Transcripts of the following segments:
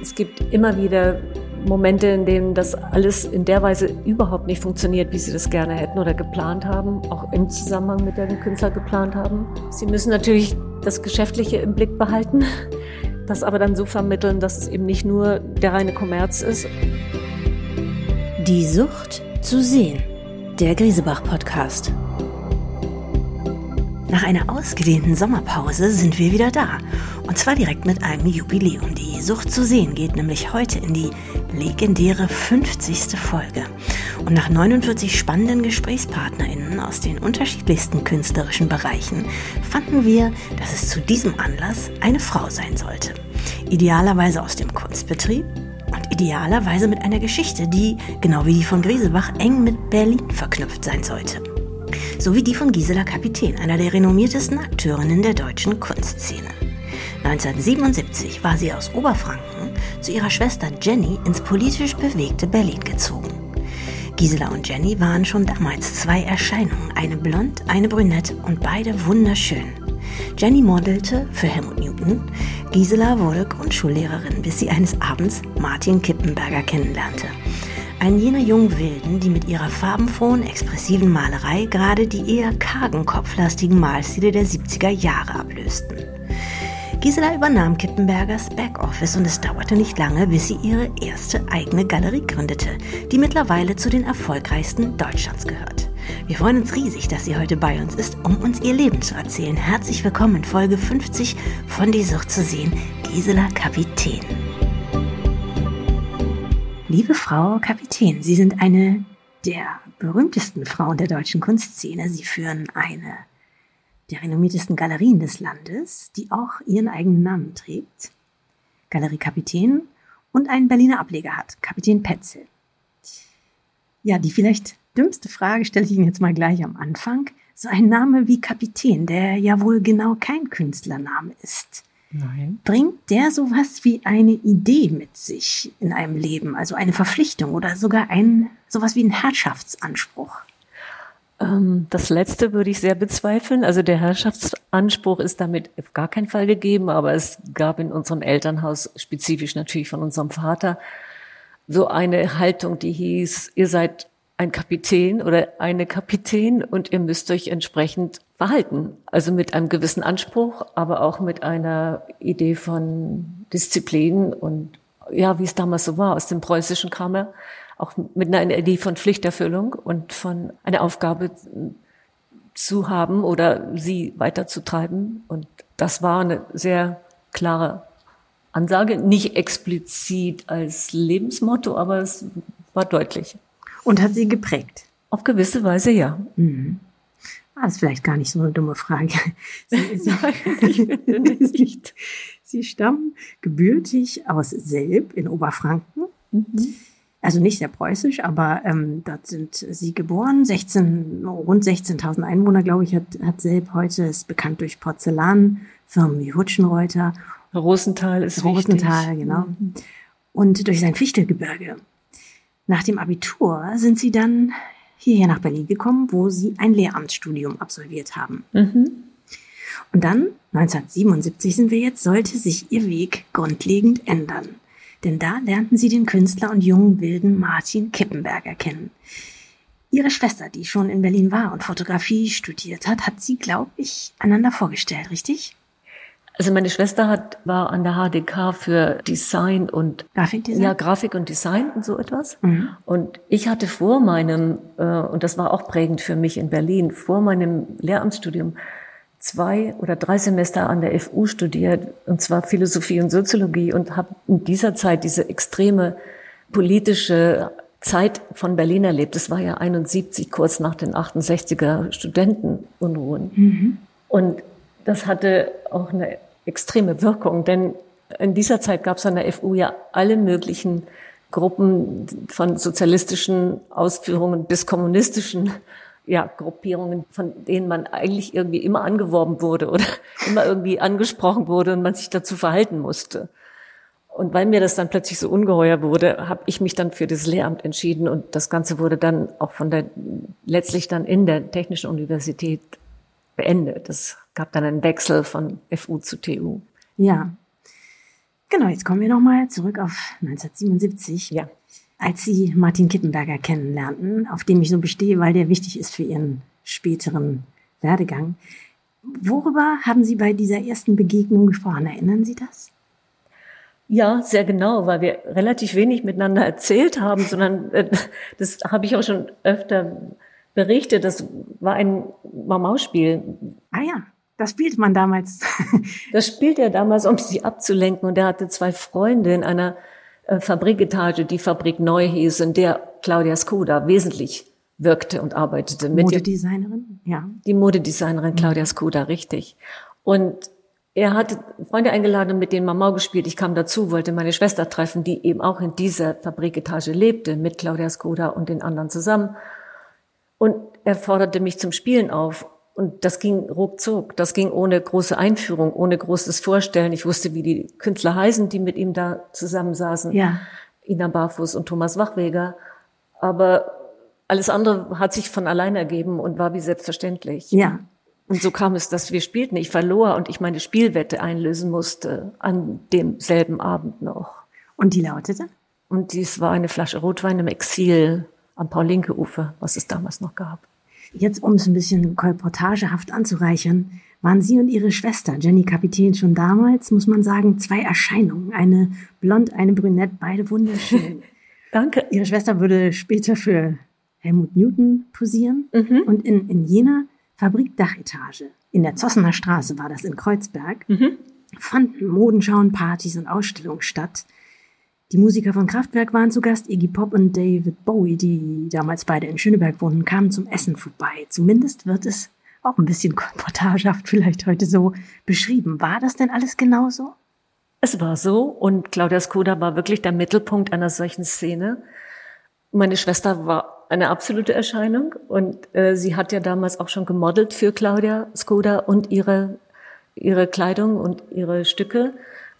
Es gibt immer wieder Momente, in denen das alles in der Weise überhaupt nicht funktioniert, wie sie das gerne hätten oder geplant haben, auch im Zusammenhang mit dem Künstler geplant haben. Sie müssen natürlich das Geschäftliche im Blick behalten, das aber dann so vermitteln, dass es eben nicht nur der reine Kommerz ist. Die Sucht zu sehen. Der Griesebach-Podcast. Nach einer ausgedehnten Sommerpause sind wir wieder da. Und zwar direkt mit einem Jubiläum. Die Sucht zu sehen geht nämlich heute in die legendäre 50. Folge. Und nach 49 spannenden GesprächspartnerInnen aus den unterschiedlichsten künstlerischen Bereichen fanden wir, dass es zu diesem Anlass eine Frau sein sollte. Idealerweise aus dem Kunstbetrieb und idealerweise mit einer Geschichte, die, genau wie die von Griesebach, eng mit Berlin verknüpft sein sollte sowie die von Gisela Kapitän, einer der renommiertesten Akteurinnen der deutschen Kunstszene. 1977 war sie aus Oberfranken zu ihrer Schwester Jenny ins politisch bewegte Berlin gezogen. Gisela und Jenny waren schon damals zwei Erscheinungen, eine blond, eine brünett und beide wunderschön. Jenny modelte für Helmut Newton, Gisela wurde Grundschullehrerin, bis sie eines Abends Martin Kippenberger kennenlernte einen jener jungen Wilden, die mit ihrer farbenfrohen, expressiven Malerei gerade die eher kargen, kopflastigen Malstile der 70er Jahre ablösten. Gisela übernahm Kippenbergers Backoffice und es dauerte nicht lange, bis sie ihre erste eigene Galerie gründete, die mittlerweile zu den erfolgreichsten Deutschlands gehört. Wir freuen uns riesig, dass sie heute bei uns ist, um uns ihr Leben zu erzählen. Herzlich willkommen in Folge 50 von Die Sucht zu sehen, Gisela Kapitän. Liebe Frau Kapitän, Sie sind eine der berühmtesten Frauen der deutschen Kunstszene. Sie führen eine der renommiertesten Galerien des Landes, die auch ihren eigenen Namen trägt. Galerie Kapitän und einen Berliner Ableger hat, Kapitän Petzel. Ja, die vielleicht dümmste Frage stelle ich Ihnen jetzt mal gleich am Anfang. So ein Name wie Kapitän, der ja wohl genau kein Künstlername ist. Nein. Bringt der sowas wie eine Idee mit sich in einem Leben, also eine Verpflichtung oder sogar ein sowas wie ein Herrschaftsanspruch? Ähm, das letzte würde ich sehr bezweifeln. Also der Herrschaftsanspruch ist damit auf gar keinen Fall gegeben, aber es gab in unserem Elternhaus, spezifisch natürlich von unserem Vater, so eine Haltung, die hieß, ihr seid ein Kapitän oder eine Kapitän und ihr müsst euch entsprechend verhalten. Also mit einem gewissen Anspruch, aber auch mit einer Idee von Disziplin und ja, wie es damals so war, aus dem Preußischen kam er, auch mit einer Idee von Pflichterfüllung und von einer Aufgabe zu haben oder sie weiterzutreiben. Und das war eine sehr klare Ansage, nicht explizit als Lebensmotto, aber es war deutlich. Und hat sie geprägt? Auf gewisse Weise ja. Mhm. Ah, das ist vielleicht gar nicht so eine dumme Frage. Sie, sie, Nein. Sie stammen gebürtig aus Selb in Oberfranken. Mhm. Also nicht sehr preußisch, aber ähm, dort sind sie geboren. 16, rund 16.000 Einwohner, glaube ich, hat, hat Selb heute, ist bekannt durch Porzellanfirmen wie Hutschenreuter. Rosenthal ist Rosenthal, wichtig. genau. Mhm. Und durch sein Fichtelgebirge. Nach dem Abitur sind sie dann hierher nach Berlin gekommen, wo sie ein Lehramtsstudium absolviert haben. Mhm. Und dann, 1977 sind wir jetzt, sollte sich ihr Weg grundlegend ändern. Denn da lernten sie den Künstler und jungen Wilden Martin Kippenberger kennen. Ihre Schwester, die schon in Berlin war und Fotografie studiert hat, hat sie, glaube ich, einander vorgestellt, richtig? Also meine Schwester hat, war an der HDK für Design und Grafikdesign? Ja, Grafik und Design und so etwas. Mhm. Und ich hatte vor meinem, äh, und das war auch prägend für mich in Berlin, vor meinem Lehramtsstudium zwei oder drei Semester an der FU studiert, und zwar Philosophie und Soziologie, und habe in dieser Zeit diese extreme politische Zeit von Berlin erlebt. Das war ja 71, kurz nach den 68er Studentenunruhen. Mhm. Und das hatte auch eine extreme Wirkung, denn in dieser Zeit gab es an der FU ja alle möglichen Gruppen von sozialistischen Ausführungen bis kommunistischen ja, Gruppierungen, von denen man eigentlich irgendwie immer angeworben wurde oder immer irgendwie angesprochen wurde und man sich dazu verhalten musste. Und weil mir das dann plötzlich so ungeheuer wurde, habe ich mich dann für das Lehramt entschieden und das Ganze wurde dann auch von der letztlich dann in der Technischen Universität beendet. Es gab dann einen Wechsel von FU zu TU. Ja. Genau, jetzt kommen wir nochmal zurück auf 1977. Ja. Als Sie Martin Kippenberger kennenlernten, auf dem ich so bestehe, weil der wichtig ist für Ihren späteren Werdegang. Worüber haben Sie bei dieser ersten Begegnung gesprochen? Erinnern Sie das? Ja, sehr genau, weil wir relativ wenig miteinander erzählt haben, sondern äh, das habe ich auch schon öfter berichtet. Das war ein Mamauspiel. Ah ja, das spielte man damals. das spielte er damals, um sie abzulenken. Und er hatte zwei Freunde in einer Fabriketage, die Fabrik neu hieß, in der Claudia Skoda wesentlich wirkte und arbeitete. Mit Modedesignerin, ja. Die Modedesignerin Claudia Skoda, richtig. Und er hat Freunde eingeladen und mit denen Mamau gespielt. Ich kam dazu, wollte meine Schwester treffen, die eben auch in dieser Fabriketage lebte, mit Claudia Skoda und den anderen zusammen. Und er forderte mich zum Spielen auf. Und das ging ruckzuck. Das ging ohne große Einführung, ohne großes Vorstellen. Ich wusste, wie die Künstler heißen, die mit ihm da zusammensaßen. Ja. Ina Barfuß und Thomas Wachweger. Aber alles andere hat sich von allein ergeben und war wie selbstverständlich. Ja. Und so kam es, dass wir spielten. Ich verlor und ich meine Spielwette einlösen musste an demselben Abend noch. Und die lautete? Und dies war eine Flasche Rotwein im Exil am Paul-Linke-Ufer, was es damals noch gab. Jetzt, um es ein bisschen kolportagehaft anzureichern, waren Sie und Ihre Schwester Jenny Kapitän schon damals, muss man sagen, zwei Erscheinungen. Eine blond, eine brünett, beide wunderschön. Danke. Ihre Schwester würde später für Helmut Newton posieren. Mhm. Und in, in jener Fabrikdachetage. In der Zossener Straße war das in Kreuzberg. Mhm. Fanden Modenschauen, Partys und Ausstellungen statt. Die Musiker von Kraftwerk waren zu Gast, Iggy Pop und David Bowie, die damals beide in Schöneberg wohnten, kamen zum Essen vorbei. Zumindest wird es auch ein bisschen kolportagehaft vielleicht heute so beschrieben. War das denn alles genauso? Es war so und Claudia Skoda war wirklich der Mittelpunkt einer solchen Szene. Meine Schwester war eine absolute Erscheinung. Und äh, sie hat ja damals auch schon gemodelt für Claudia Skoda und ihre, ihre Kleidung und ihre Stücke.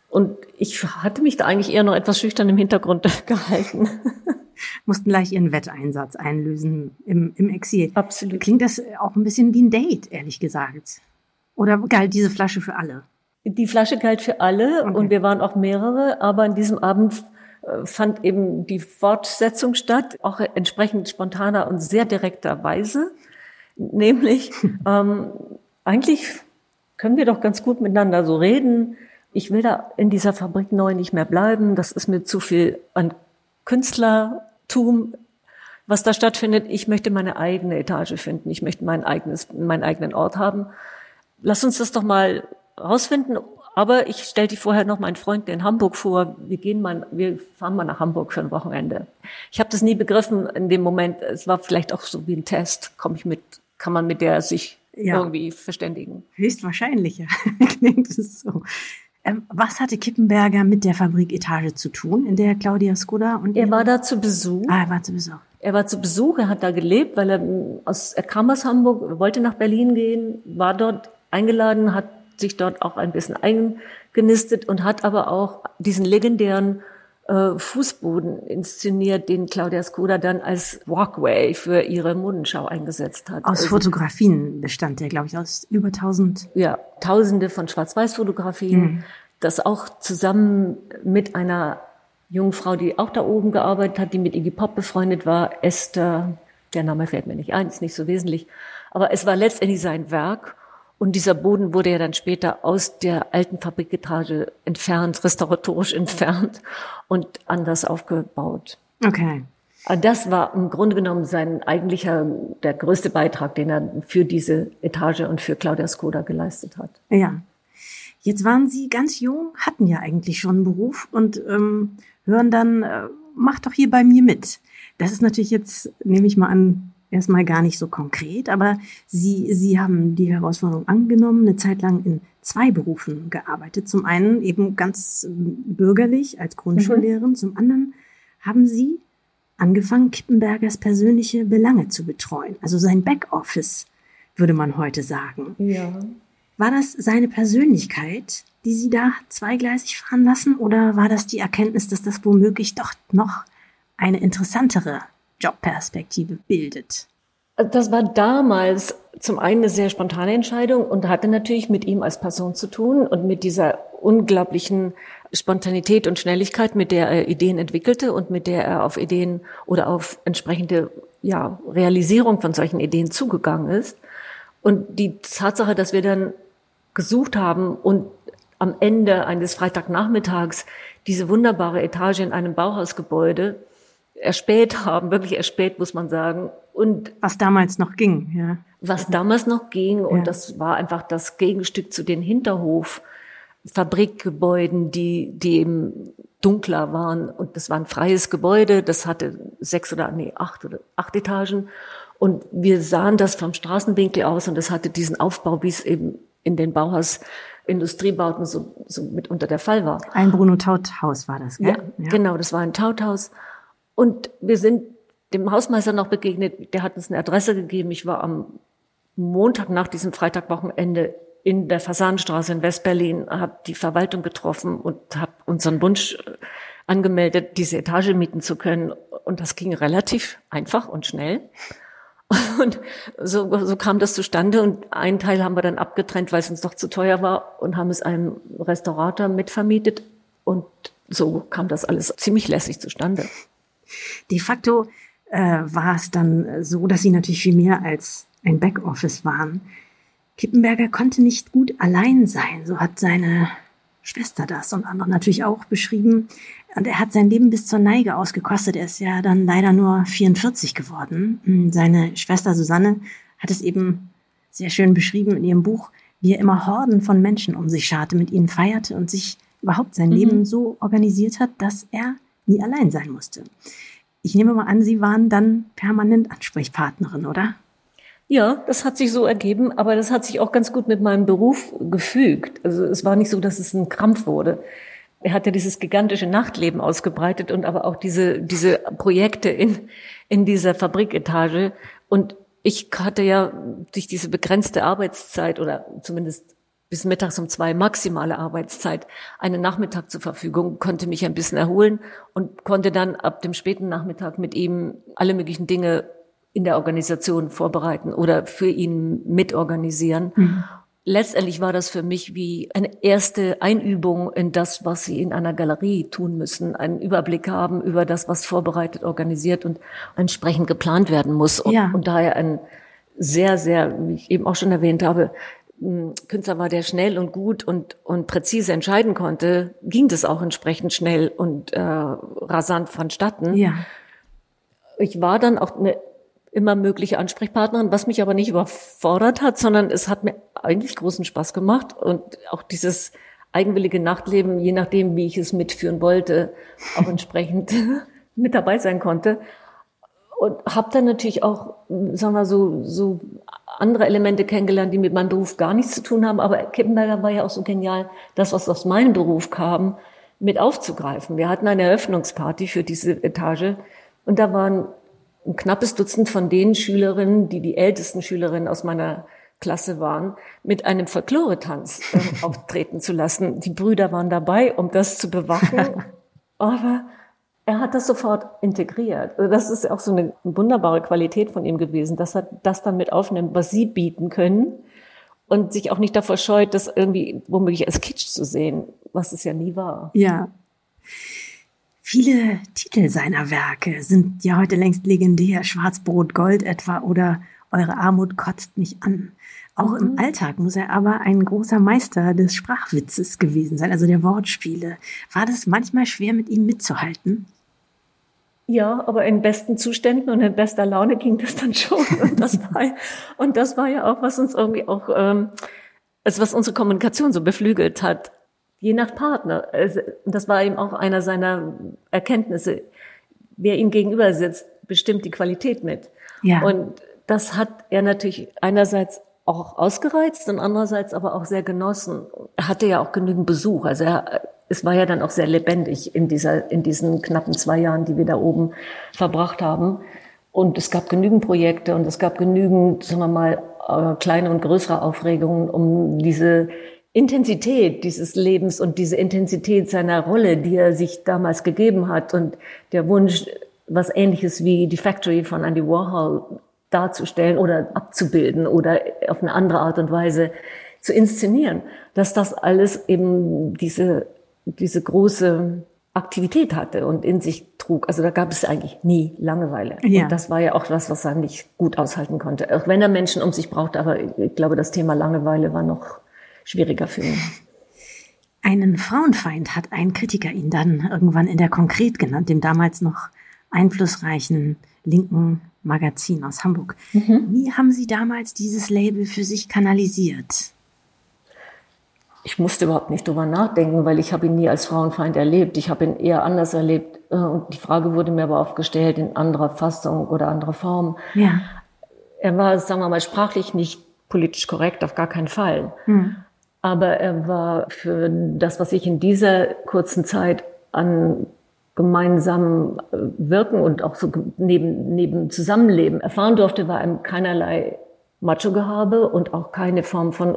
Und ich hatte mich da eigentlich eher noch etwas schüchtern im Hintergrund gehalten. Mussten gleich ihren Wetteinsatz einlösen im, im Exil. Absolut. Klingt das auch ein bisschen wie ein Date, ehrlich gesagt. Oder galt diese Flasche für alle? Die Flasche galt für alle okay. und wir waren auch mehrere, aber an diesem Abend fand eben die Fortsetzung statt, auch entsprechend spontaner und sehr direkter Weise. Nämlich, ähm, eigentlich können wir doch ganz gut miteinander so reden. Ich will da in dieser Fabrik neu nicht mehr bleiben. Das ist mir zu viel an Künstlertum, was da stattfindet. Ich möchte meine eigene Etage finden. Ich möchte mein eigenes, meinen eigenen Ort haben. Lass uns das doch mal rausfinden aber ich stelle dir vorher noch meinen Freund in Hamburg vor. Wir gehen mal, wir fahren mal nach Hamburg für ein Wochenende. Ich habe das nie begriffen in dem Moment. Es war vielleicht auch so wie ein Test. Komme ich mit, kann man mit der sich ja. irgendwie verständigen? Höchstwahrscheinlich, ja. Klingt es so. Ähm, was hatte Kippenberger mit der Fabriketage zu tun, in der Claudia Skoda und er war da zu Besuch. Ah, er war zu Besuch. Er war zu Besuch, er hat da gelebt, weil er aus, er kam aus Hamburg, wollte nach Berlin gehen, war dort eingeladen, hat sich dort auch ein bisschen eingenistet und hat aber auch diesen legendären äh, Fußboden inszeniert, den Claudia Skoda dann als Walkway für ihre Modenschau eingesetzt hat. Aus also, Fotografien bestand der, glaube ich, aus über tausend. Ja, tausende von Schwarz-Weiß-Fotografien, mhm. das auch zusammen mit einer jungen Frau, die auch da oben gearbeitet hat, die mit Iggy Pop befreundet war, Esther, der Name fällt mir nicht ein, ist nicht so wesentlich, aber es war letztendlich sein Werk und dieser Boden wurde ja dann später aus der alten Fabriketage entfernt, restauratorisch entfernt und anders aufgebaut. Okay. Das war im Grunde genommen sein eigentlicher, der größte Beitrag, den er für diese Etage und für Claudia Skoda geleistet hat. Ja. Jetzt waren Sie ganz jung, hatten ja eigentlich schon einen Beruf und ähm, hören dann, äh, mach doch hier bei mir mit. Das ist natürlich jetzt, nehme ich mal an, erstmal gar nicht so konkret, aber Sie, Sie haben die Herausforderung angenommen, eine Zeit lang in zwei Berufen gearbeitet. Zum einen eben ganz ähm, bürgerlich als Grundschullehrerin, mhm. zum anderen haben Sie angefangen, Kippenbergers persönliche Belange zu betreuen, also sein Backoffice, würde man heute sagen. Ja. War das seine Persönlichkeit, die Sie da zweigleisig fahren lassen, oder war das die Erkenntnis, dass das womöglich doch noch eine interessantere Jobperspektive bildet. Das war damals zum einen eine sehr spontane Entscheidung und hatte natürlich mit ihm als Person zu tun und mit dieser unglaublichen Spontanität und Schnelligkeit, mit der er Ideen entwickelte und mit der er auf Ideen oder auf entsprechende ja, Realisierung von solchen Ideen zugegangen ist. Und die Tatsache, dass wir dann gesucht haben und am Ende eines Freitagnachmittags diese wunderbare Etage in einem Bauhausgebäude erspäht haben, wirklich erspäht, muss man sagen. Und was damals noch ging, ja. Was damals noch ging, und ja. das war einfach das Gegenstück zu den Hinterhof-Fabrikgebäuden, die, die eben dunkler waren. Und das war ein freies Gebäude, das hatte sechs oder, nee, acht oder acht Etagen. Und wir sahen das vom Straßenwinkel aus und es hatte diesen Aufbau, wie es eben in den Bauhaus Industriebauten so, so mitunter der Fall war. Ein Bruno Taut Haus war das, gell? Ja, ja. genau, das war ein Tauthaus. Und wir sind dem Hausmeister noch begegnet, der hat uns eine Adresse gegeben. Ich war am Montag nach diesem Freitagwochenende in der Fasanenstraße in Westberlin, habe die Verwaltung getroffen und habe unseren Wunsch äh, angemeldet, diese Etage mieten zu können. Und das ging relativ einfach und schnell. Und so, so kam das zustande. Und einen Teil haben wir dann abgetrennt, weil es uns doch zu teuer war und haben es einem Restaurator mitvermietet. Und so kam das alles ziemlich lässig zustande. De facto äh, war es dann so, dass sie natürlich viel mehr als ein Backoffice waren. Kippenberger konnte nicht gut allein sein, so hat seine Schwester das und andere natürlich auch beschrieben. Und er hat sein Leben bis zur Neige ausgekostet. Er ist ja dann leider nur 44 geworden. Hm, seine Schwester Susanne hat es eben sehr schön beschrieben in ihrem Buch, wie er immer Horden von Menschen um sich scharte, mit ihnen feierte und sich überhaupt sein mhm. Leben so organisiert hat, dass er nie allein sein musste. Ich nehme mal an, Sie waren dann permanent Ansprechpartnerin, oder? Ja, das hat sich so ergeben, aber das hat sich auch ganz gut mit meinem Beruf gefügt. Also es war nicht so, dass es ein Krampf wurde. Er hat ja dieses gigantische Nachtleben ausgebreitet und aber auch diese, diese Projekte in, in dieser Fabriketage. Und ich hatte ja durch diese begrenzte Arbeitszeit oder zumindest bis mittags um zwei maximale Arbeitszeit einen Nachmittag zur Verfügung, konnte mich ein bisschen erholen und konnte dann ab dem späten Nachmittag mit ihm alle möglichen Dinge in der Organisation vorbereiten oder für ihn mitorganisieren. Mhm. Letztendlich war das für mich wie eine erste Einübung in das, was Sie in einer Galerie tun müssen, einen Überblick haben über das, was vorbereitet, organisiert und entsprechend geplant werden muss. Und, ja. und daher ein sehr, sehr, wie ich eben auch schon erwähnt habe, Künstler war, der schnell und gut und, und präzise entscheiden konnte, ging das auch entsprechend schnell und äh, rasant vonstatten. Ja. Ich war dann auch eine immer mögliche Ansprechpartnerin, was mich aber nicht überfordert hat, sondern es hat mir eigentlich großen Spaß gemacht und auch dieses eigenwillige Nachtleben, je nachdem, wie ich es mitführen wollte, auch entsprechend mit dabei sein konnte. Und habe dann natürlich auch, sagen wir so, so andere Elemente kennengelernt, die mit meinem Beruf gar nichts zu tun haben. Aber Kippenberger war ja auch so genial, das, was aus meinem Beruf kam, mit aufzugreifen. Wir hatten eine Eröffnungsparty für diese Etage und da waren ein knappes Dutzend von den Schülerinnen, die die ältesten Schülerinnen aus meiner Klasse waren, mit einem Folklore-Tanz äh, auftreten zu lassen. Die Brüder waren dabei, um das zu bewachen. Aber er hat das sofort integriert. Also das ist auch so eine wunderbare Qualität von ihm gewesen, dass er das dann mit aufnimmt, was sie bieten können und sich auch nicht davor scheut, das irgendwie womöglich als Kitsch zu sehen, was es ja nie war. Ja. Viele Titel seiner Werke sind ja heute längst legendär. Schwarzbrot, Gold etwa oder Eure Armut kotzt mich an. Auch mhm. im Alltag muss er aber ein großer Meister des Sprachwitzes gewesen sein, also der Wortspiele. War das manchmal schwer, mit ihm mitzuhalten? Ja, aber in besten Zuständen und in bester Laune ging das dann schon. Und das war, und das war ja auch, was uns irgendwie auch, ähm, also was unsere Kommunikation so beflügelt hat. Je nach Partner. Also, das war eben auch einer seiner Erkenntnisse. Wer ihm gegenüber sitzt, bestimmt die Qualität mit. Ja. Und das hat er natürlich einerseits auch ausgereizt und andererseits aber auch sehr genossen. Er hatte ja auch genügend Besuch. Also er, es war ja dann auch sehr lebendig in dieser, in diesen knappen zwei Jahren, die wir da oben verbracht haben. Und es gab genügend Projekte und es gab genügend, sagen wir mal, äh, kleine und größere Aufregungen, um diese Intensität dieses Lebens und diese Intensität seiner Rolle, die er sich damals gegeben hat und der Wunsch, was ähnliches wie die Factory von Andy Warhol darzustellen oder abzubilden oder auf eine andere Art und Weise zu inszenieren, dass das alles eben diese, diese große Aktivität hatte und in sich trug. Also da gab es eigentlich nie Langeweile. Ja. Und das war ja auch was, was er nicht gut aushalten konnte. Auch wenn er Menschen um sich brauchte, aber ich glaube, das Thema Langeweile war noch schwieriger für ihn. Einen Frauenfeind hat ein Kritiker ihn dann irgendwann in der Konkret genannt, dem damals noch einflussreichen linken Magazin aus Hamburg. Mhm. Wie haben Sie damals dieses Label für sich kanalisiert? Ich musste überhaupt nicht drüber nachdenken, weil ich habe ihn nie als Frauenfeind erlebt. Ich habe ihn eher anders erlebt. Äh, und die Frage wurde mir aber oft gestellt in anderer Fassung oder anderer Form. Ja. Er war, sagen wir mal, sprachlich nicht politisch korrekt, auf gar keinen Fall. Hm. Aber er war für das, was ich in dieser kurzen Zeit an gemeinsamen äh, Wirken und auch so neben, neben Zusammenleben erfahren durfte, war ihm keinerlei Macho-Gehabe und auch keine Form von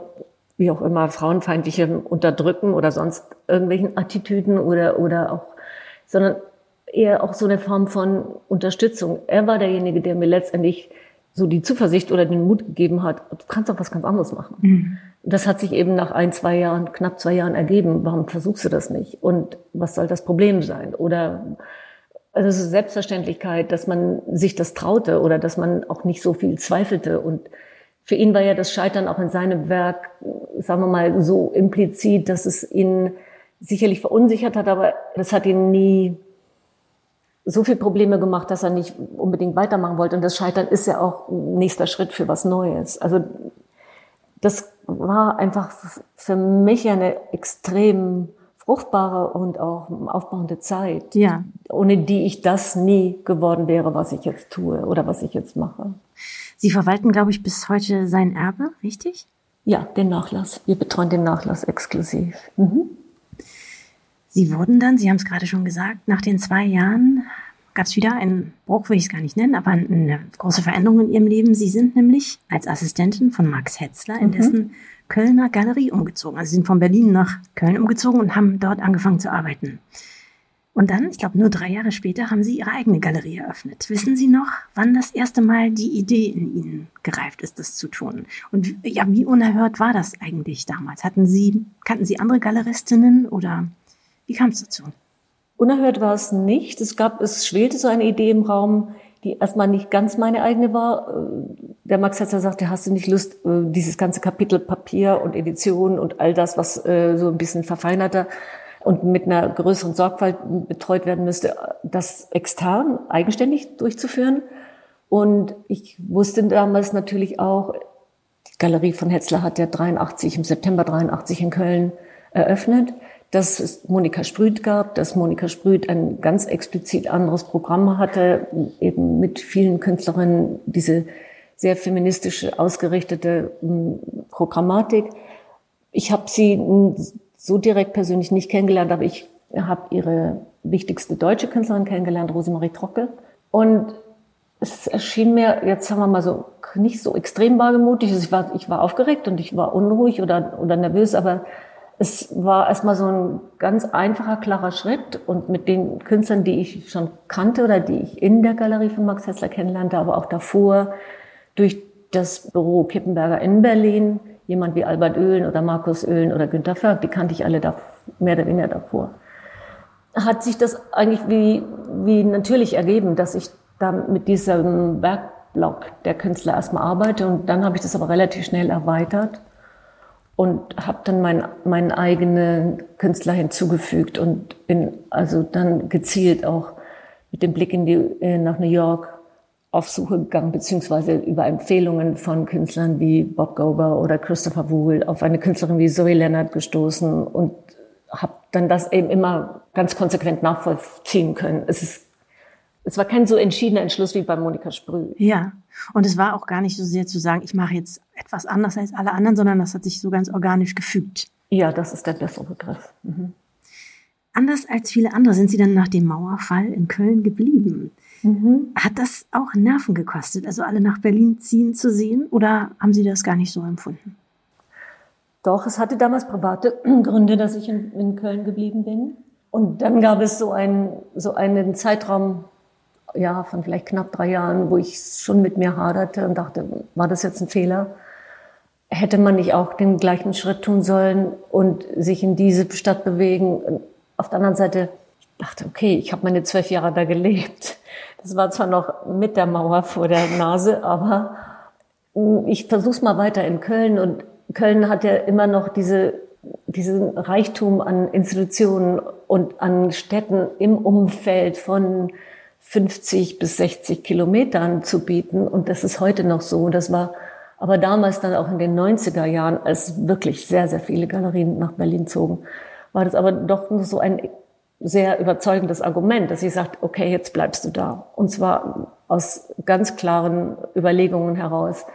wie auch immer, frauenfeindlichem Unterdrücken oder sonst irgendwelchen Attitüden oder, oder auch, sondern eher auch so eine Form von Unterstützung. Er war derjenige, der mir letztendlich so die Zuversicht oder den Mut gegeben hat, du kannst auch was ganz anderes machen. Mhm. Das hat sich eben nach ein, zwei Jahren, knapp zwei Jahren ergeben. Warum versuchst du das nicht? Und was soll das Problem sein? Oder also es ist Selbstverständlichkeit, dass man sich das traute oder dass man auch nicht so viel zweifelte und für ihn war ja das Scheitern auch in seinem Werk, sagen wir mal, so implizit, dass es ihn sicherlich verunsichert hat, aber das hat ihn nie so viel Probleme gemacht, dass er nicht unbedingt weitermachen wollte. Und das Scheitern ist ja auch nächster Schritt für was Neues. Also das war einfach für mich eine extrem fruchtbare und auch aufbauende Zeit, ja. ohne die ich das nie geworden wäre, was ich jetzt tue oder was ich jetzt mache. Sie verwalten, glaube ich, bis heute sein Erbe, richtig? Ja, den Nachlass. Wir betreuen den Nachlass exklusiv. Mhm. Sie wurden dann, Sie haben es gerade schon gesagt, nach den zwei Jahren gab es wieder einen Bruch, will ich es gar nicht nennen, aber eine große Veränderung in Ihrem Leben. Sie sind nämlich als Assistentin von Max Hetzler in mhm. dessen Kölner Galerie umgezogen. Also Sie sind von Berlin nach Köln umgezogen und haben dort angefangen zu arbeiten. Und dann, ich glaube, nur drei Jahre später haben Sie Ihre eigene Galerie eröffnet. Wissen Sie noch, wann das erste Mal die Idee in Ihnen gereift ist, das zu tun? Und ja, wie unerhört war das eigentlich damals? Hatten Sie, kannten Sie andere Galeristinnen oder wie kam es dazu? Unerhört war es nicht. Es gab, es schwelte so eine Idee im Raum, die erstmal nicht ganz meine eigene war. Der Max Hetzer sagte, hast du nicht Lust, äh, dieses ganze Kapitel Papier und Edition und all das, was äh, so ein bisschen verfeinerter und mit einer größeren Sorgfalt betreut werden müsste, das extern, eigenständig durchzuführen. Und ich wusste damals natürlich auch, die Galerie von Hetzler hat ja 83, im September 83 in Köln eröffnet, dass es Monika Sprüth gab, dass Monika Sprüth ein ganz explizit anderes Programm hatte, eben mit vielen Künstlerinnen diese sehr feministische ausgerichtete hm, Programmatik. Ich habe sie so direkt persönlich nicht kennengelernt, aber ich habe ihre wichtigste deutsche Künstlerin kennengelernt, Rosemarie Trocke. Und es erschien mir, jetzt sagen wir mal so, nicht so extrem wagemutig. Ich war, ich war aufgeregt und ich war unruhig oder, oder nervös, aber es war erstmal so ein ganz einfacher, klarer Schritt. Und mit den Künstlern, die ich schon kannte oder die ich in der Galerie von Max Hessler kennenlernte, aber auch davor durch das Büro Kippenberger in Berlin, jemand wie Albert Oehlen oder Markus Oehlen oder Günter Völk, die kannte ich alle da, mehr oder weniger davor. Hat sich das eigentlich wie, wie natürlich ergeben, dass ich da mit diesem Werkblock der Künstler erstmal arbeite und dann habe ich das aber relativ schnell erweitert und habe dann mein, meinen eigenen Künstler hinzugefügt und bin also dann gezielt auch mit dem Blick in die, nach New York auf Suche gegangen, beziehungsweise über Empfehlungen von Künstlern wie Bob Gober oder Christopher Wool auf eine Künstlerin wie Zoe Leonard gestoßen und habe dann das eben immer ganz konsequent nachvollziehen können. Es ist es war kein so entschiedener Entschluss wie bei Monika Sprüh. Ja, und es war auch gar nicht so sehr zu sagen, ich mache jetzt etwas anders als alle anderen, sondern das hat sich so ganz organisch gefügt. Ja, das ist der bessere Begriff. Mhm. Anders als viele andere sind Sie dann nach dem Mauerfall in Köln geblieben. Mhm. Hat das auch Nerven gekostet, also alle nach Berlin ziehen zu sehen, oder haben Sie das gar nicht so empfunden? Doch, es hatte damals private Gründe, dass ich in, in Köln geblieben bin. Und dann gab es so einen, so einen Zeitraum ja, von vielleicht knapp drei Jahren, wo ich schon mit mir haderte und dachte, war das jetzt ein Fehler? Hätte man nicht auch den gleichen Schritt tun sollen und sich in diese Stadt bewegen? Auf der anderen Seite dachte, okay, ich habe meine zwölf Jahre da gelebt. Das war zwar noch mit der Mauer vor der Nase, aber ich versuch's mal weiter in Köln und Köln hat ja immer noch diese, diesen Reichtum an Institutionen und an Städten im Umfeld von 50 bis 60 Kilometern zu bieten. Und das ist heute noch so. Das war aber damals dann auch in den 90er Jahren, als wirklich sehr, sehr viele Galerien nach Berlin zogen, war das aber doch nur so ein sehr überzeugendes Argument, dass sie sagt, okay, jetzt bleibst du da. Und zwar aus ganz klaren Überlegungen heraus.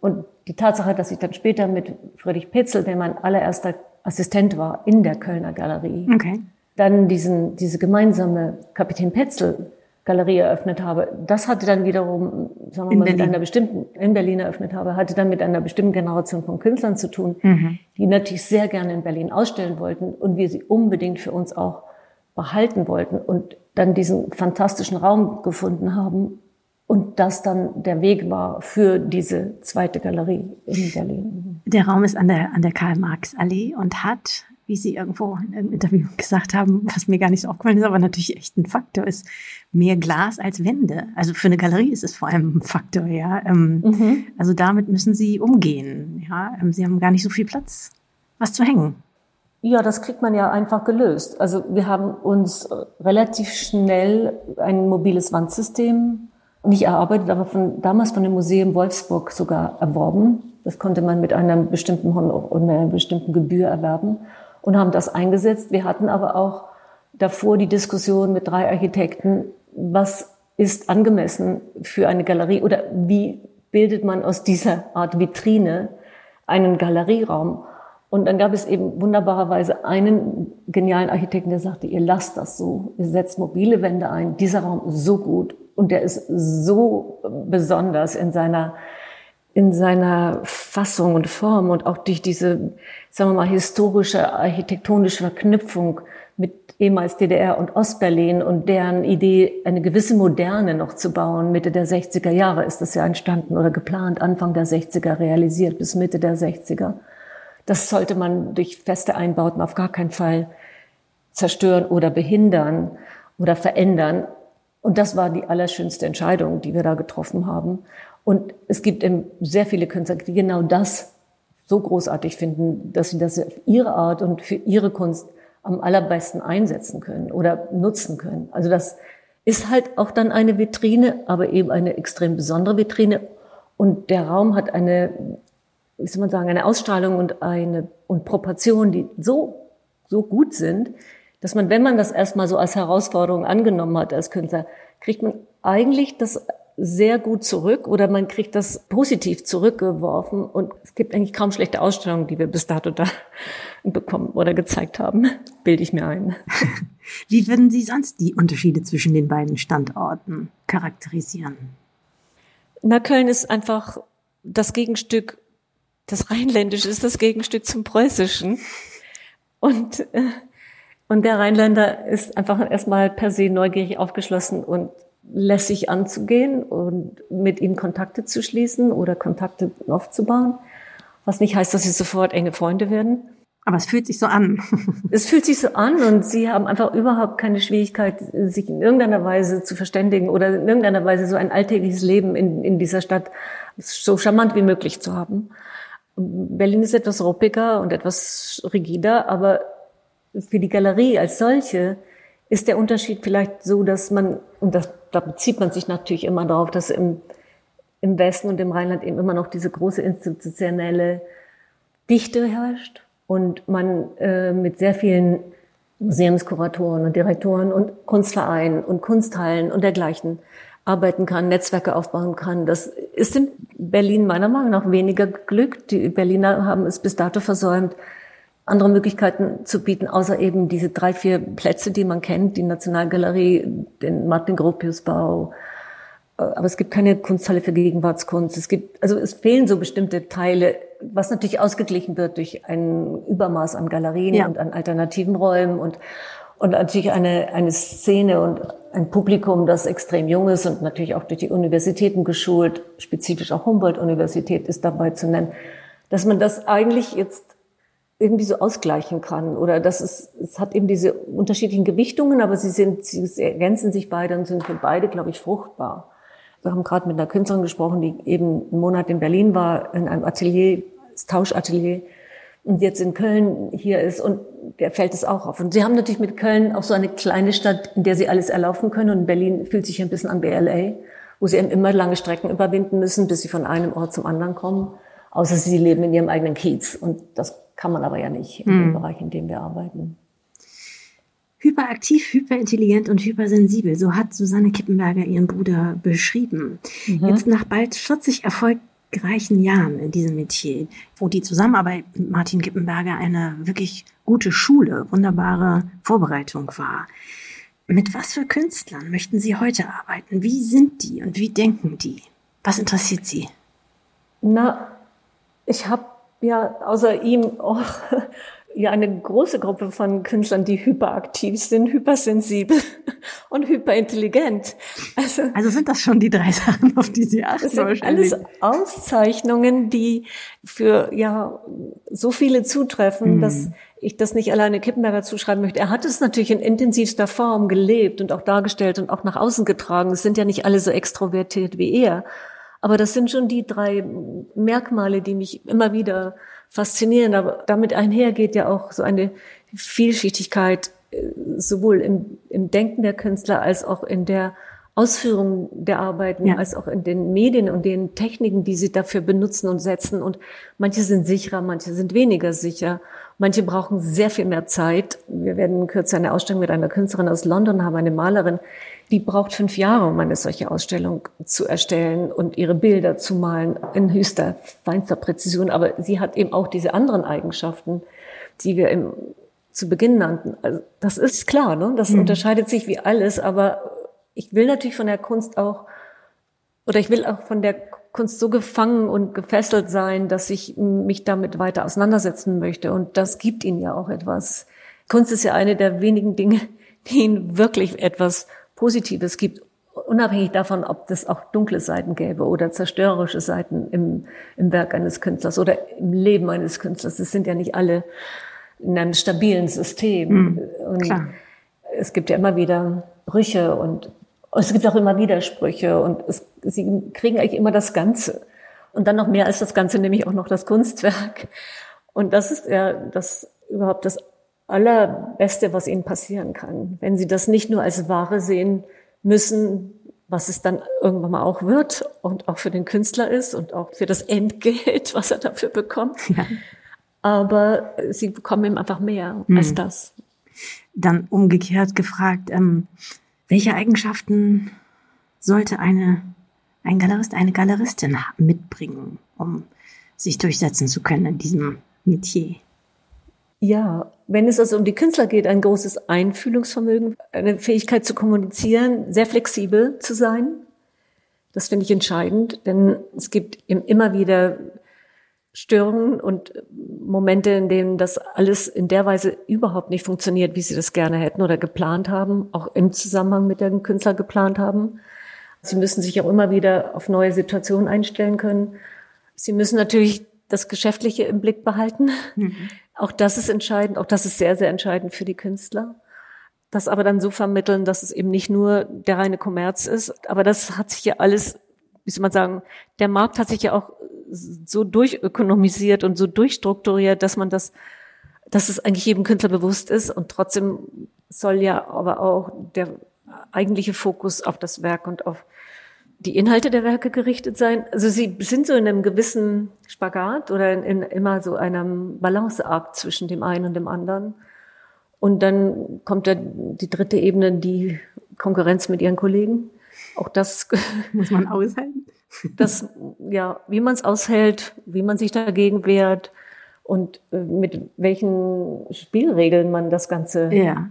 Und die Tatsache, dass ich dann später mit Friedrich Petzel, der mein allererster Assistent war in der Kölner Galerie, okay. dann diesen, diese gemeinsame Kapitän Petzel Galerie eröffnet habe. Das hatte dann wiederum, sagen wir mal, mit einer bestimmten, in Berlin eröffnet habe, hatte dann mit einer bestimmten Generation von Künstlern zu tun, mhm. die natürlich sehr gerne in Berlin ausstellen wollten und wir sie unbedingt für uns auch behalten wollten und dann diesen fantastischen Raum gefunden haben und das dann der Weg war für diese zweite Galerie in Berlin. Der Raum ist an der, an der Karl-Marx-Allee und hat, wie Sie irgendwo in einem Interview gesagt haben, was mir gar nicht so aufgefallen ist, aber natürlich echt ein Faktor ist, mehr Glas als Wände. Also für eine Galerie ist es vor allem ein Faktor, ja. Ähm, mhm. Also damit müssen Sie umgehen, ja. Ähm, Sie haben gar nicht so viel Platz, was zu hängen. Ja, das kriegt man ja einfach gelöst. Also wir haben uns relativ schnell ein mobiles Wandsystem nicht erarbeitet, aber von, damals von dem Museum Wolfsburg sogar erworben. Das konnte man mit einem bestimmten und einer bestimmten Gebühr erwerben und haben das eingesetzt. Wir hatten aber auch davor die Diskussion mit drei Architekten, was ist angemessen für eine Galerie oder wie bildet man aus dieser Art Vitrine einen Galerieraum? Und dann gab es eben wunderbarerweise einen genialen Architekten, der sagte, ihr lasst das so, ihr setzt mobile Wände ein, dieser Raum ist so gut und der ist so besonders in seiner, in seiner Fassung und Form und auch durch diese, sagen wir mal, historische, architektonische Verknüpfung mit ehemals DDR und Ostberlin und deren Idee, eine gewisse Moderne noch zu bauen. Mitte der 60er Jahre ist das ja entstanden oder geplant, Anfang der 60er realisiert bis Mitte der 60er. Das sollte man durch feste Einbauten auf gar keinen Fall zerstören oder behindern oder verändern. Und das war die allerschönste Entscheidung, die wir da getroffen haben. Und es gibt eben sehr viele Künstler, die genau das so großartig finden, dass sie das auf ihre Art und für ihre Kunst am allerbesten einsetzen können oder nutzen können. Also das ist halt auch dann eine Vitrine, aber eben eine extrem besondere Vitrine. Und der Raum hat eine wie soll man sagen, eine Ausstrahlung und eine und Proportionen, die so, so gut sind, dass man, wenn man das erstmal so als Herausforderung angenommen hat als Künstler, kriegt man eigentlich das sehr gut zurück oder man kriegt das positiv zurückgeworfen und es gibt eigentlich kaum schlechte Ausstellungen, die wir bis dato da bekommen oder gezeigt haben, bilde ich mir ein. Wie würden Sie sonst die Unterschiede zwischen den beiden Standorten charakterisieren? Na, Köln ist einfach das Gegenstück das Rheinländische ist das Gegenstück zum Preußischen. Und, äh, und der Rheinländer ist einfach erstmal per se neugierig aufgeschlossen und lässig anzugehen und mit ihm Kontakte zu schließen oder Kontakte aufzubauen. Was nicht heißt, dass sie sofort enge Freunde werden. Aber es fühlt sich so an. es fühlt sich so an und sie haben einfach überhaupt keine Schwierigkeit, sich in irgendeiner Weise zu verständigen oder in irgendeiner Weise so ein alltägliches Leben in, in dieser Stadt so charmant wie möglich zu haben. Berlin ist etwas ruppiger und etwas rigider, aber für die Galerie als solche ist der Unterschied vielleicht so, dass man, und das, da bezieht man sich natürlich immer darauf, dass im, im Westen und im Rheinland eben immer noch diese große institutionelle Dichte herrscht und man äh, mit sehr vielen Museumskuratoren und Direktoren und Kunstvereinen und Kunsthallen und dergleichen arbeiten kann, Netzwerke aufbauen kann. Das ist in Berlin meiner Meinung nach weniger Glück. Die Berliner haben es bis dato versäumt, andere Möglichkeiten zu bieten, außer eben diese drei, vier Plätze, die man kennt, die Nationalgalerie, den Martin-Gropius-Bau. Aber es gibt keine Kunsthalle für Gegenwartskunst. Es gibt, also es fehlen so bestimmte Teile, was natürlich ausgeglichen wird durch ein Übermaß an Galerien ja. und an alternativen Räumen und Und natürlich eine, eine Szene und ein Publikum, das extrem jung ist und natürlich auch durch die Universitäten geschult, spezifisch auch Humboldt-Universität ist dabei zu nennen, dass man das eigentlich jetzt irgendwie so ausgleichen kann oder dass es, es hat eben diese unterschiedlichen Gewichtungen, aber sie sind, sie ergänzen sich beide und sind für beide, glaube ich, fruchtbar. Wir haben gerade mit einer Künstlerin gesprochen, die eben einen Monat in Berlin war, in einem Atelier, das Tauschatelier, und jetzt in Köln hier ist und der fällt es auch auf. Und sie haben natürlich mit Köln auch so eine kleine Stadt, in der sie alles erlaufen können und Berlin fühlt sich ein bisschen an BLA, wo sie eben immer lange Strecken überwinden müssen, bis sie von einem Ort zum anderen kommen, außer sie leben in ihrem eigenen Kiez und das kann man aber ja nicht in dem hm. Bereich, in dem wir arbeiten. Hyperaktiv, hyperintelligent und hypersensibel, so hat Susanne Kippenberger ihren Bruder beschrieben. Mhm. Jetzt nach bald 40 erfolgreichen Jahren in diesem Metier, wo die Zusammenarbeit mit Martin Kippenberger eine wirklich gute Schule, wunderbare Vorbereitung war. Mit was für Künstlern möchten Sie heute arbeiten? Wie sind die und wie denken die? Was interessiert Sie? Na, ich habe ja außer ihm auch ja eine große Gruppe von Künstlern, die hyperaktiv sind, hypersensibel und hyperintelligent. Also, also sind das schon die drei Sachen, auf die Sie achten? Das sind alles Auszeichnungen, die für ja so viele zutreffen, mhm. dass ich das nicht alleine Kippenberger zuschreiben möchte. Er hat es natürlich in intensivster Form gelebt und auch dargestellt und auch nach außen getragen. Es sind ja nicht alle so extrovertiert wie er. Aber das sind schon die drei Merkmale, die mich immer wieder faszinieren. Aber damit einhergeht ja auch so eine Vielschichtigkeit, äh, sowohl im, im Denken der Künstler als auch in der Ausführung der Arbeiten, ja. als auch in den Medien und den Techniken, die sie dafür benutzen und setzen. Und manche sind sicherer, manche sind weniger sicher. Manche brauchen sehr viel mehr Zeit. Wir werden kürzer eine Ausstellung mit einer Künstlerin aus London haben, eine Malerin, die braucht fünf Jahre, um eine solche Ausstellung zu erstellen und ihre Bilder zu malen in höchster, feinster Präzision. Aber sie hat eben auch diese anderen Eigenschaften, die wir im, zu Beginn nannten. Also das ist klar, ne? das mhm. unterscheidet sich wie alles, aber ich will natürlich von der Kunst auch, oder ich will auch von der Kunst so gefangen und gefesselt sein, dass ich mich damit weiter auseinandersetzen möchte. Und das gibt ihnen ja auch etwas. Kunst ist ja eine der wenigen Dinge, die ihnen wirklich etwas Positives gibt, unabhängig davon, ob das auch dunkle Seiten gäbe oder zerstörerische Seiten im, im Werk eines Künstlers oder im Leben eines Künstlers. Das sind ja nicht alle in einem stabilen System. Mhm, und klar. es gibt ja immer wieder Brüche und es gibt auch immer Widersprüche und es, sie kriegen eigentlich immer das Ganze. Und dann noch mehr als das Ganze, nämlich auch noch das Kunstwerk. Und das ist ja das überhaupt das Allerbeste, was ihnen passieren kann. Wenn sie das nicht nur als Ware sehen müssen, was es dann irgendwann mal auch wird und auch für den Künstler ist und auch für das Entgelt, was er dafür bekommt. Ja. Aber sie bekommen ihm einfach mehr mhm. als das. Dann umgekehrt gefragt, ähm, welche Eigenschaften sollte eine, ein Galerist, eine Galeristin mitbringen, um sich durchsetzen zu können in diesem Metier? Ja, wenn es also um die Künstler geht, ein großes Einfühlungsvermögen, eine Fähigkeit zu kommunizieren, sehr flexibel zu sein. Das finde ich entscheidend, denn es gibt immer wieder Störungen und Momente, in denen das alles in der Weise überhaupt nicht funktioniert, wie sie das gerne hätten oder geplant haben, auch im Zusammenhang mit dem Künstler geplant haben. Sie müssen sich auch immer wieder auf neue Situationen einstellen können. Sie müssen natürlich das Geschäftliche im Blick behalten. Mhm. Auch das ist entscheidend, auch das ist sehr, sehr entscheidend für die Künstler. Das aber dann so vermitteln, dass es eben nicht nur der reine Kommerz ist, aber das hat sich ja alles, wie soll man sagen, der Markt hat sich ja auch so durchökonomisiert und so durchstrukturiert, dass man das, dass es eigentlich jedem Künstler bewusst ist und trotzdem soll ja aber auch der eigentliche Fokus auf das Werk und auf die Inhalte der Werke gerichtet sein. Also sie sind so in einem gewissen Spagat oder in, in immer so einem Balanceakt zwischen dem einen und dem anderen. Und dann kommt da die dritte Ebene, die Konkurrenz mit ihren Kollegen. Auch das muss man aushalten. Das, ja, wie man es aushält, wie man sich dagegen wehrt und äh, mit welchen Spielregeln man das Ganze ja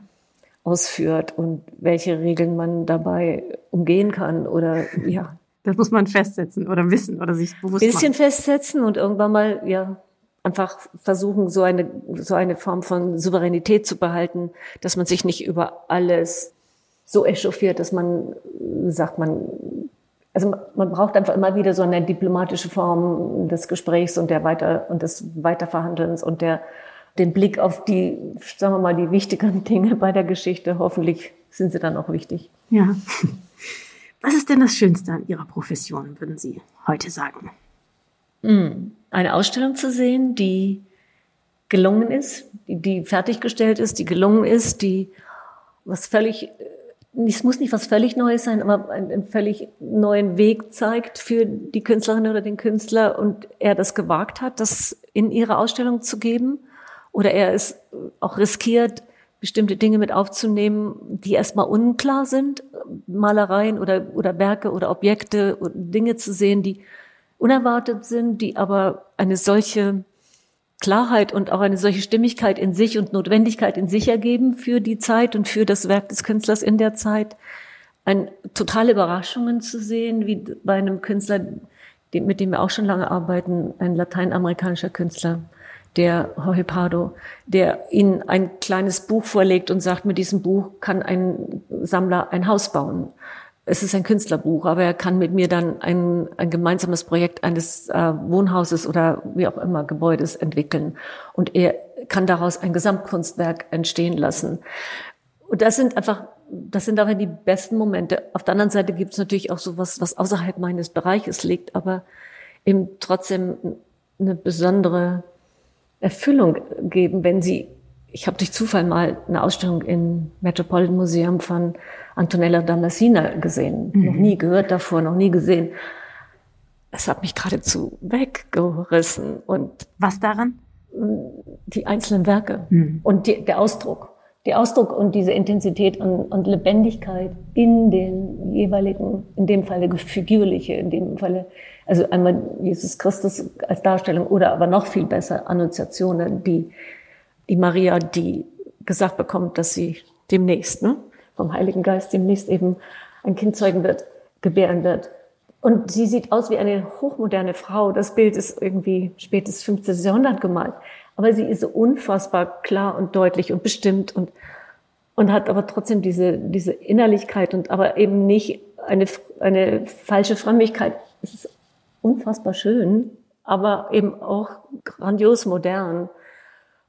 ausführt und welche Regeln man dabei umgehen kann oder ja. Das muss man festsetzen oder wissen oder sich bewusst Bisschen machen. festsetzen und irgendwann mal ja einfach versuchen, so eine, so eine Form von Souveränität zu behalten, dass man sich nicht über alles so echauffiert, dass man sagt, man, also man braucht einfach immer wieder so eine diplomatische Form des Gesprächs und der weiter, und des Weiterverhandelns und der, den Blick auf die, sagen wir mal, die wichtigeren Dinge bei der Geschichte. Hoffentlich sind sie dann auch wichtig. Ja. Was ist denn das Schönste an Ihrer Profession, würden Sie heute sagen? Hm, eine Ausstellung zu sehen, die gelungen ist, die, die fertiggestellt ist, die gelungen ist, die was völlig, es muss nicht was völlig Neues sein, aber einen, völlig neuen Weg zeigt für die Künstlerin oder den Künstler und er das gewagt hat, das in ihre Ausstellung zu geben oder er es auch riskiert, bestimmte Dinge mit aufzunehmen, die erstmal unklar sind, Malereien oder, oder Werke oder Objekte oder Dinge zu sehen, die unerwartet sind, die aber eine solche Klarheit und auch eine solche Stimmigkeit in sich und Notwendigkeit in sich ergeben für die Zeit und für das Werk des Künstlers in der Zeit. Ein, totale Überraschungen zu sehen, wie bei einem Künstler, mit dem wir auch schon lange arbeiten, ein lateinamerikanischer Künstler, der Jorge Pardo, der ihnen ein kleines Buch vorlegt und sagt, mit diesem Buch kann ein Sammler ein Haus bauen. Es ist ein Künstlerbuch, aber er kann mit mir dann ein, ein gemeinsames Projekt eines äh, Wohnhauses oder wie auch immer Gebäudes entwickeln. Und er kann daraus ein Gesamtkunstwerk entstehen lassen. Und das sind einfach, das sind auch die besten Momente. Auf der anderen Seite gibt es natürlich auch sowas, was außerhalb meines Bereiches liegt, aber eben trotzdem eine besondere Erfüllung geben, wenn sie, ich habe durch Zufall mal eine Ausstellung im Metropolitan Museum von Antonella Damasina gesehen, mhm. noch nie gehört davor, noch nie gesehen. Es hat mich geradezu weggerissen. Und was daran? Die einzelnen Werke mhm. und die, der Ausdruck. Der Ausdruck und diese Intensität und, und, Lebendigkeit in den jeweiligen, in dem Falle figürliche, in dem Falle also einmal Jesus Christus als Darstellung oder aber noch viel besser Annonciationen, die, die Maria, die gesagt bekommt, dass sie demnächst, ne, vom Heiligen Geist demnächst eben ein Kind zeugen wird, gebären wird. Und sie sieht aus wie eine hochmoderne Frau. Das Bild ist irgendwie spätes 15. Jahrhundert gemalt. Aber sie ist so unfassbar klar und deutlich und bestimmt und, und hat aber trotzdem diese, diese Innerlichkeit und aber eben nicht eine, eine falsche Frömmigkeit. Es ist unfassbar schön, aber eben auch grandios modern.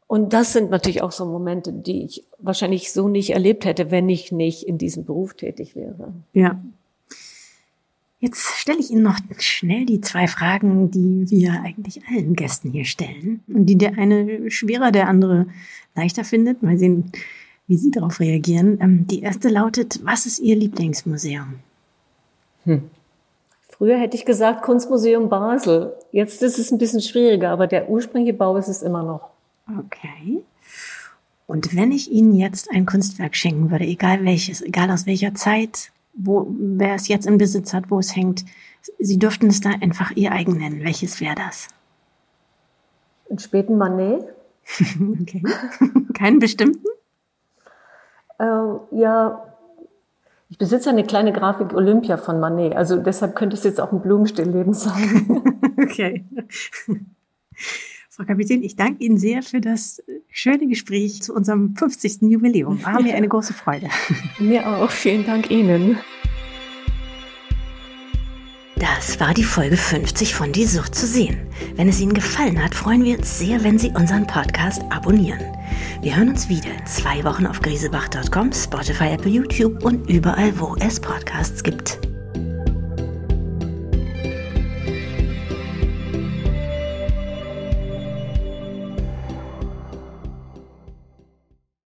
Und das sind natürlich auch so Momente, die ich wahrscheinlich so nicht erlebt hätte, wenn ich nicht in diesem Beruf tätig wäre. Ja. Jetzt stelle ich Ihnen noch schnell die zwei Fragen, die wir eigentlich allen Gästen hier stellen und die der eine schwerer, der andere leichter findet. Mal sehen, wie Sie darauf reagieren. Ähm, die erste lautet, was ist Ihr Lieblingsmuseum? Hm. Früher hätte ich gesagt Kunstmuseum Basel. Jetzt ist es ein bisschen schwieriger, aber der ursprüngliche Bau ist es immer noch. Okay. Und wenn ich Ihnen jetzt ein Kunstwerk schenken würde, egal welches, egal aus welcher Zeit, wo, wer es jetzt im Besitz hat, wo es hängt, Sie dürften es da einfach Ihr eigen nennen. Welches wäre das? Einen späten Manet. okay. Keinen bestimmten? Äh, ja, ich besitze eine kleine Grafik Olympia von Manet, also deshalb könnte es jetzt auch ein Blumenstillleben sein. okay. Frau Kapitän, ich danke Ihnen sehr für das schöne Gespräch zu unserem 50. Jubiläum. War mir eine große Freude. mir auch. Vielen Dank Ihnen. Das war die Folge 50 von Die Sucht zu sehen. Wenn es Ihnen gefallen hat, freuen wir uns sehr, wenn Sie unseren Podcast abonnieren. Wir hören uns wieder in zwei Wochen auf griesebach.com, Spotify, Apple, YouTube und überall, wo es Podcasts gibt.